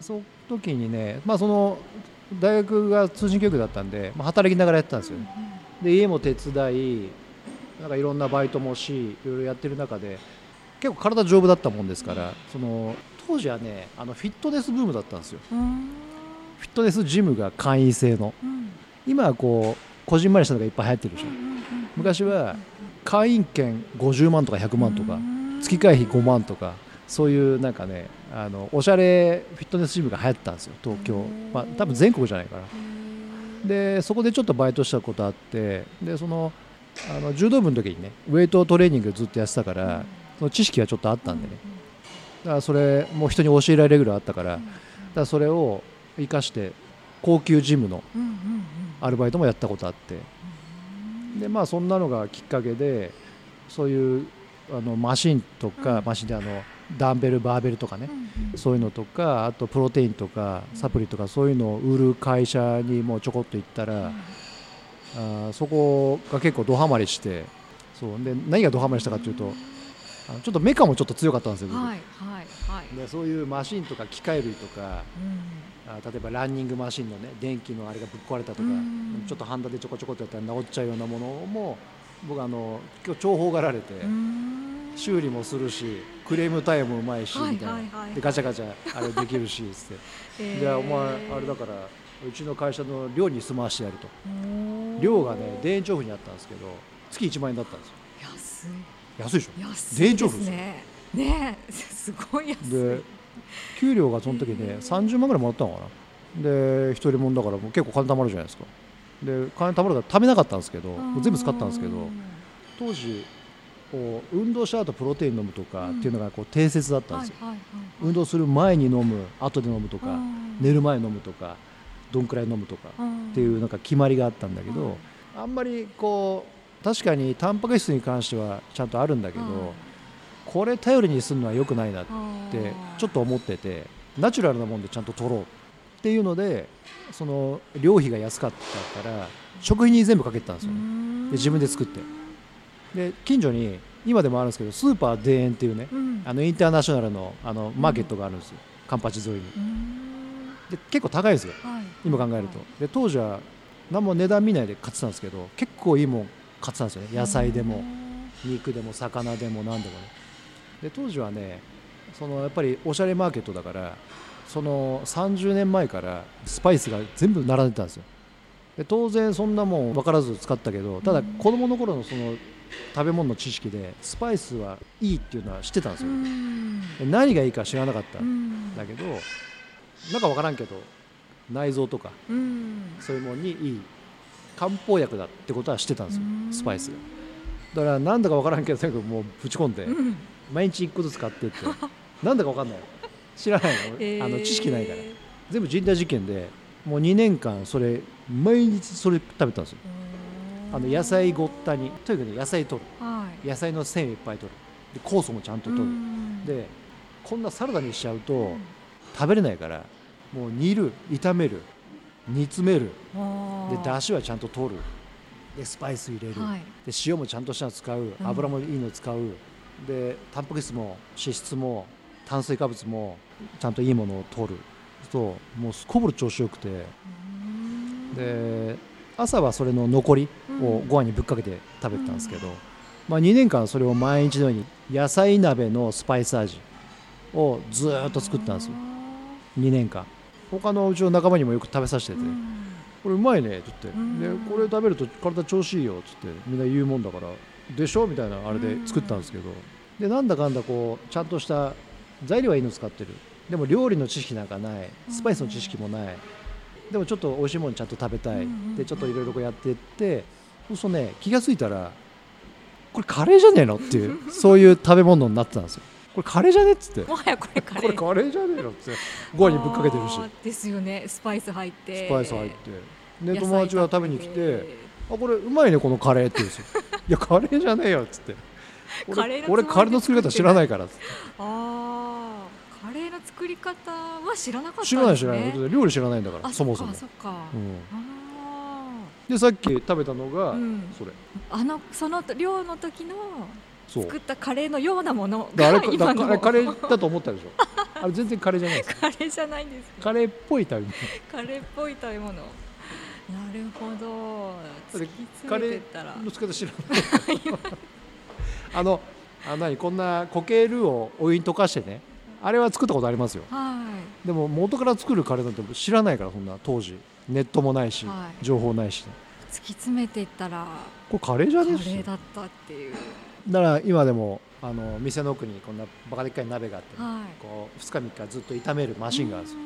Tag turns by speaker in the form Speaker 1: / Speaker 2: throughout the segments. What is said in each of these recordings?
Speaker 1: その時にね、まあ、その大学が通信教育だったんで、まあ、働きながらやってたんですよ、で家も手伝いなんかいろんなバイトもしいろいろやってる中で結構体丈夫だったもんですからその当時はねあのフィットネスブームだったんですよ。
Speaker 2: うん。
Speaker 1: フィットネスジムが会員制の。
Speaker 2: うん。
Speaker 1: 今はこうこじんまりしたのがいっぱい流行ってるでしょ。昔は会員権50万とか100万とか月会費5万とかそういうなんかねあのおしゃれフィットネスジムが流行ってたんですよ東京。まあ多分全国じゃないかなでそこでちょっとバイトしたことあってでそのあの柔道部の時にねウェイトトレーニングずっとやってたからその知識はちょっとあったんでね。だからそれもう人に教えられるぐらいあったからだからそれを生かして高級ジムのアルバイトもやったことあって。でまあそんなのがきっかけでそういうあのマシンとか、
Speaker 2: うん。
Speaker 1: マシンであのダンベルバーベルとかね、そういうのとかあとプロテインとかサプリとかそういうのを売る会社にもうちょこっと行ったら、あーそこが結構ドハマりしてそうで何がドハマりしたかというとあのちょっとメカもちょっと強かったんですよ、僕。
Speaker 2: はいはいはい。
Speaker 1: でそういうマシンとか機械類とか
Speaker 2: うん。
Speaker 1: あ例えばランニングマシンのね電気のあれがぶっ壊れたとか、
Speaker 2: うん。
Speaker 1: ちょっとハンダでちょこちょこってやったら治っちゃうようなものも僕あの今日重宝がられて、
Speaker 2: うん
Speaker 1: 修理もするしクレーム対応もうまいし、
Speaker 2: はい
Speaker 1: みたいな、
Speaker 2: はい。はい
Speaker 1: でガチャガチャあれできるしつって。
Speaker 2: えー。
Speaker 1: じゃあお前あれだからうちの会社の寮に住まわしてやると。寮がね田園調布にあったんですけど月1万円だったんですよ。
Speaker 2: 安い。
Speaker 1: 安いでしょ？
Speaker 2: 安い
Speaker 1: 田園調布です
Speaker 2: ねねえ。すごい安い。
Speaker 1: で給料がその時ね30万ぐらいもらったのかな。で一人もんだからもう結構金貯まるじゃないですか。で金貯まるから貯めなかったんですけど全部使ったんですけど当時こう運動した後プロテイン飲むとかっていうのがこう定説だったんですよ、運動する前に飲む後で飲むとか
Speaker 2: うん。
Speaker 1: 寝る前に飲むとかどんくらい飲むとかっていうなんか決まりがあったんだけどあんまりこう確かにタンパク質に関してはちゃんとあるんだけどこれ頼りにするのは良くないなってちょっと思っててナチュラルなもんでちゃんと取ろうっていうのでその寮費が安かったから食費に全部かけてたんですよね。で自分で作ってで近所に今でもあるんですけどスーパー田園っていうねあのインターナショナルのあのマーケットがあるんですよ。カンパチ沿いに。で結構高いですよ。今考えると。で当時は何も値段見ないで買ってたんですけど結構いいもん買ってたんですよね。野菜でも肉でも魚でも何でもね。で当時はねそのやっぱりおしゃれマーケットだからその30年前からスパイスが全部並んでたんですよ。で当然そんなもん分からず使ったけどただ子供の頃のその食べ物の知識でスパイスはいいっていうのは知ってたんですよ。で何がいいか知らなかった。ん。だけどなんか分からんけど内臓とかそういうものにいい漢方薬だってことは知ってたんですよ。スパイスが。だからなんだか分からんけどとにかくもうぶち込んで毎日1個ずつ買ってって。なんだか分かんない。知らないの,、あの知識ないから。全部人体実験でもう2年間それ毎日それ食べたんですよあの野菜ごったにとにかくね野菜取る。
Speaker 2: はい。
Speaker 1: 野菜の繊維いっぱい取る。で酵素もちゃんと取る。でこんなサラダにしちゃうと食べれないからもう煮る炒める煮詰める。でだしはちゃんと取る。でスパイス入れる、
Speaker 2: はい。
Speaker 1: で塩もちゃんとしたの使う。油もいいの使う、でタンパク質も脂質も炭水化物もちゃんといいものを取る。ともうすこぶる調子よくて。で朝はそれの残りをご飯にぶっかけて食べてたんですけど、まあ、2年間それを毎日のように野菜鍋のスパイス味をずーっと作ったんですよ。2年間。他のうちの仲間にもよく食べさせてて、これうまいねって言って、でこれ食べると体調子いいよって言って。みんな言うもんだからでしょみたいなあれで作ったんですけど。でなんだかんだこうちゃんとした材料はいいの使ってる。でも料理の知識なんかない。スパイスの知識もないでもちょっと美味しいものちゃんと食べたい。でちょっといろいろこうやっていってそうするとね気が付いたらこれカレーじゃねえのっていう そういう食べ物になってたんですよ。これカレーじゃねっつって。
Speaker 2: もはやこれカレー。
Speaker 1: これカレーじゃねえのって。ご飯にぶっかけてるし。
Speaker 2: ですよね。スパイス入って。
Speaker 1: スパイス入って。で友達が食べに来
Speaker 2: て
Speaker 1: て「あこれうまいねこのカレー」って言うんですよ「いやカレーじゃねえよ」っつって「
Speaker 2: カレー
Speaker 1: 俺俺カレーの作り方知らないから」っつって。
Speaker 2: あ作り方は知らなかったね。
Speaker 1: 知らない知らない。料理知らないんだから
Speaker 2: あ
Speaker 1: そもそも。
Speaker 2: そっか、
Speaker 1: うん。
Speaker 2: あ
Speaker 1: でさっき食べたのが
Speaker 2: うん。
Speaker 1: それ。
Speaker 2: ーあのその量の時の作ったカレーのようなものが今の
Speaker 1: だからカレーだと思ったでしょ。あれ全然カレーじゃないです。
Speaker 2: カレーじゃないんです
Speaker 1: カレーっぽい食べ物。
Speaker 2: カレーっぽい食べ物。なるほど。突き詰めてったら
Speaker 1: の使い方知らないあのあ何こんな固形ルーをお湯に溶かしてねあれは作ったことありますよ。
Speaker 2: は
Speaker 1: でも元から作るカレーなんて知らないからそんな当時。ネットもないし、
Speaker 2: はい。
Speaker 1: 情報ないし。
Speaker 2: い突き詰めていったら
Speaker 1: これカレーじゃ
Speaker 2: カレ
Speaker 1: ねえし
Speaker 2: ーだったっていう。
Speaker 1: だから今でもあの店の奥にこんなバカでっかい鍋があってね、
Speaker 2: はい。
Speaker 1: こう2日3日ずっと炒めるマシンがあるんですよ。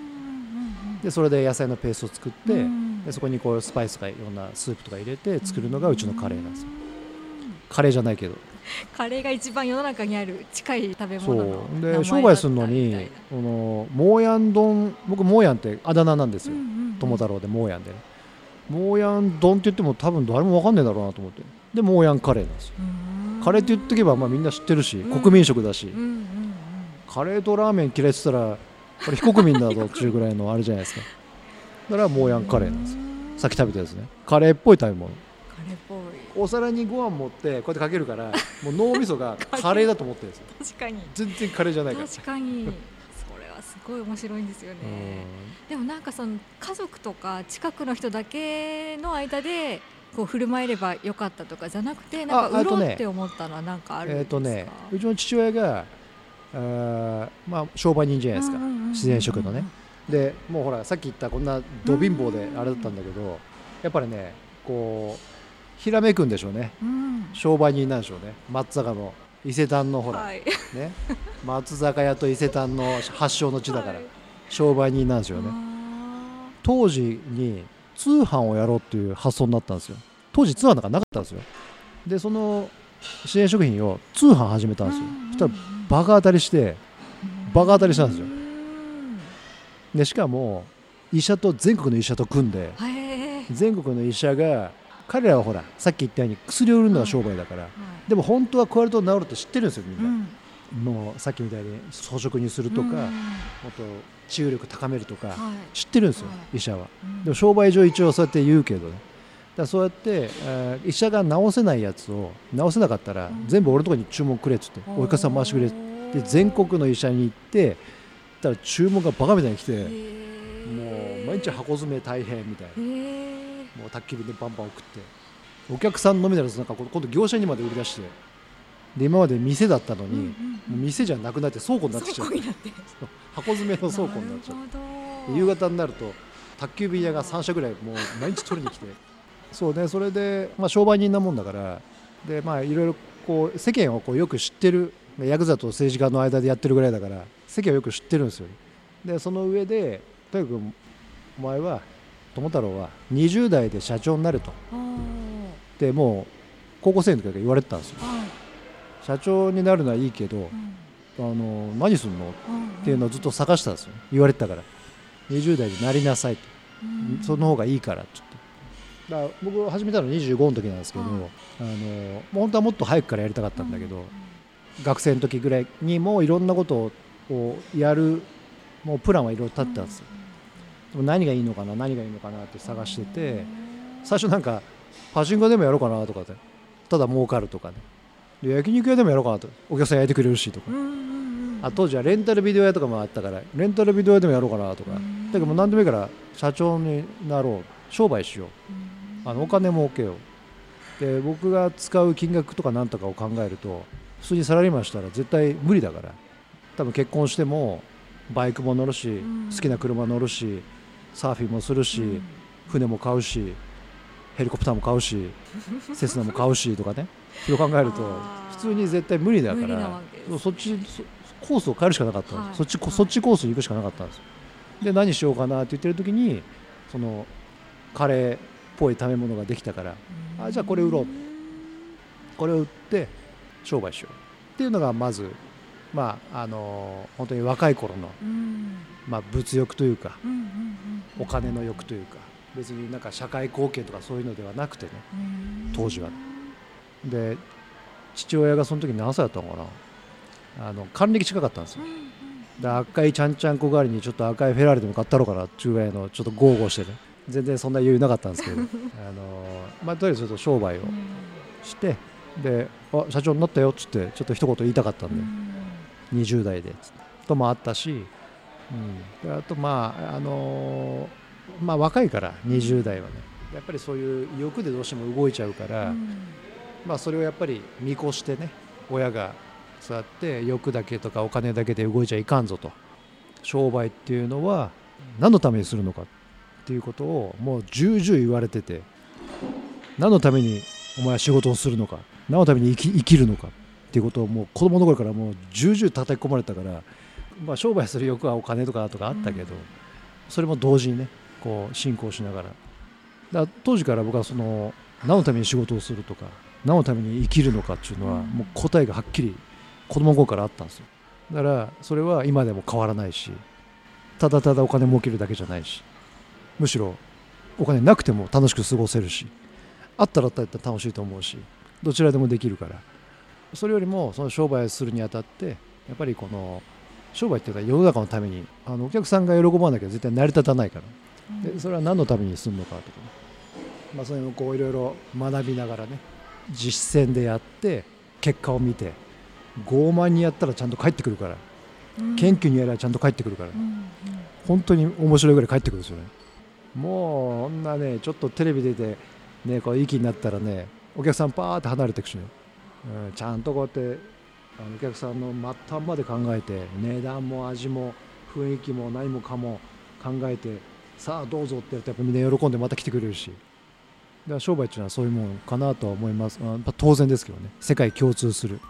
Speaker 1: でそれで野菜のペーストを作って、
Speaker 2: うん。
Speaker 1: でそこにこうスパイスとかいろんなスープとか入れて作るのがうちのカレーなんですよカレーじゃないけど。
Speaker 2: カレーが一番世の中にある近い食べ
Speaker 1: そ
Speaker 2: 物の。
Speaker 1: う。で商売するの
Speaker 2: み
Speaker 1: にこのモーヤン丼僕モーヤンってあだ名なんですよ、友太郎でモーヤンで。ねモーヤン丼って言っても多分誰も分かんねえだろうなと思って。でモーヤンカレーなんですよ。
Speaker 2: うん。
Speaker 1: カレーって言っとけばまあみんな知ってるし、
Speaker 2: うん。
Speaker 1: 国民食だし、カレーとラーメン嫌いって言ったらこれ非国民だぞっていうぐらいのあれじゃないですか。だからモーヤンカレーなんですよ。
Speaker 2: うん。
Speaker 1: さっき食べたやつね。カレーっぽい食べ物。
Speaker 2: カレーっぽい
Speaker 1: お皿にご飯持ってこうやってかけるからもう脳みそが カレーだと思ってるんですよ。
Speaker 2: 確かに。
Speaker 1: 全然カレーじゃないから。
Speaker 2: 確かに。それはすごい面白いんですよね。でもなんかその家族とか近くの人だけの間でこう振る舞えればよかったとかじゃなくてなんか売ろうって思ったのはなんかあるん
Speaker 1: えっ、
Speaker 2: ですか？
Speaker 1: とねうちの父親があーまあ商売人じゃないですか、自然食のね。でもうほらさっき言ったこんなど貧乏であれだったんだけどやっぱりねこうひらめくんでしょうね。
Speaker 2: うん。
Speaker 1: 商売人なんでしょうね。松坂の伊勢丹のほら、
Speaker 2: はい。
Speaker 1: ね。松坂屋と伊勢丹の発祥の地だから、
Speaker 2: はい。
Speaker 1: 商売人なんですよね。
Speaker 2: あ
Speaker 1: 当時に通販をやろうっていう発想になったんですよ。当時通販なんかなかったんですよ。でその自然食品を通販始めたんですよ。
Speaker 2: ー
Speaker 1: そしたらバカ当たりしてバカ当たりしたんですよ。
Speaker 2: うん
Speaker 1: でしかも医者と全国の医者と組んで全国の医者が彼らはほらさっき言ったように薬を売るのが商売だから、でも本当はこうやると治るって知ってるんですよみんな、
Speaker 2: うん。
Speaker 1: もうさっきみたいに装飾にするとか、
Speaker 2: うん。
Speaker 1: もっと治癒力高めるとか、
Speaker 2: はい。
Speaker 1: 知ってるんですよ、
Speaker 2: は
Speaker 1: 医者は。
Speaker 2: うん。
Speaker 1: でも商売上一応そうやって言うけどね。だそうやって、えー医者が治せないやつを治せなかったら、
Speaker 2: うん。
Speaker 1: 全部俺のところに注文くれっつってお医者さん回してくれってで全国の医者に行ってたら注文がバカみたいに来て、もう毎日箱詰め大変みたいな。
Speaker 2: へ
Speaker 1: もう宅急便でバンバン送って。お客さんのみならずなんか今度業者にまで売り出してで今まで店だったのに、もう店じゃなくなって倉庫になってきちゃう。箱詰めの倉庫になっちゃう。夕方になると宅急便屋が3社ぐらいもう毎日取りに来て。そうねそれで、まあ、商売人なもんだからでまあいろいろこう世間をこうよく知ってる。ヤクザと政治家の間でやってるぐらいだから世間をよく知ってるんですよ。でその上でとにかくお前は友太郎は20代で社長になると。でもう高校生の時から言われてたんですよ。
Speaker 2: はい。
Speaker 1: 社長になるのはいいけど
Speaker 2: うん。
Speaker 1: あの何すんの？
Speaker 2: うん
Speaker 1: っていうのをずっと探したんですよ。言われてたから。20代でなりなさいと。
Speaker 2: うん。
Speaker 1: その方がいいからっだから僕始めたの25の時なんですけど、
Speaker 2: はい。
Speaker 1: あの本当はもっと早くからやりたかったんだけど、学生の時ぐらいにもいろんなことをやるもうプランはいろいろ立ってたんですよ、でも何がいいのかな何がいいのかなって探してて最初なんかパチンコでもやろうかなとかでただ儲かるとかね。で焼肉屋でもやろうかなと。お客さん焼いてくれるしとか、あ当時はレンタルビデオ屋とかもあったからレンタルビデオ屋でもやろうかなとか、
Speaker 2: うん。
Speaker 1: だけど何でもいいから社長になろう。商売しよう。あのお金儲けよう。で僕が使う金額とかなんとかを考えると普通にサラリーマンしたら絶対無理だから。多分結婚してもバイクも乗るし、
Speaker 2: ん。
Speaker 1: 好きな車乗るしサーフィンもするし、
Speaker 2: うん。
Speaker 1: 船も買うしヘリコプターも買うし セスナも買うしとかね。それを考えると普通に絶対無理だから
Speaker 2: わけです
Speaker 1: そっちそコースを変えるしかなかったんです、
Speaker 2: はい。
Speaker 1: そっち
Speaker 2: はい
Speaker 1: そっちコースに行くしかなかったんです。で何しようかなって言ってる時にそのカレーっぽい食べ物ができたからあじゃあこれ売ろう。これを売って商売しよう。っていうのがまずまああの本当に若い頃の、
Speaker 2: うん。
Speaker 1: まあ、物欲というか
Speaker 2: うんうんうん
Speaker 1: お金の欲というか別になんか社会貢献とかそういうのではなくてね
Speaker 2: うん。
Speaker 1: 当時は。で父親がその時何歳だったのかな？あの還暦近かったんですよ。で赤いちゃんちゃんこ代わりにちょっと赤いフェラーリでも買ったろうかな？っていうぐらいのちょっと豪語してね。全然そんな余裕なかったんですけど。あのまあとりあえずちょっと商売をしてであ社長になったよっつってちょっと一言言いたかったんで、20代でともあったしうん、あとまああのー、まあ若いから20代はね。やっぱりそういう欲でどうしても動いちゃうから、うん、まあそれをやっぱり見越してね親がそうやって欲だけとかお金だけで動いちゃいかんぞと。商売っていうのは何のためにするのかっていうことをもう重々言われてて何のためにお前は仕事をするのか何のために生き生きるのかっていうことをもう子供の頃からもう重々叩き込まれたから、まあ、商売する欲はお金とかとかあったけど、それも同時にねこう進行しながら。だ当時から僕はその何のために仕事をするとか何のために生きるのかっていうのはもう答えがはっきり子供の頃からあったんですよ。だからそれは今でも変わらないしただただお金儲けるだけじゃないしむしろお金なくても楽しく過ごせるしあったらあったら楽しいと思うしどちらでもできるから。それよりもその商売するにあたってやっぱりこの商売っていうのは世の中のためにあのお客さんが喜ばなきゃ絶対成り立たないから。でそれは何のためにするのかとか、まあ、そういうこういろいろ学びながらね実践でやって結果を見て傲慢にやったらちゃんと帰ってくるから、うん、謙虚にやればちゃんと帰ってくるから、うんうん、本当に面白いぐらい帰ってくるんですよね。もうこんなねちょっとテレビ出てねこう息になったらねお客さんパーって離れていくしね、うん、ちゃんとこうやってあのお客さんの末端まで考えて値段も味も雰囲気も何もかも考えてさあどうぞってやるとやっぱみんな喜んでまた来てくれるし。だから商売っていうのはそういうものかなとは思います、まあ、当然ですけどね。世界共通する。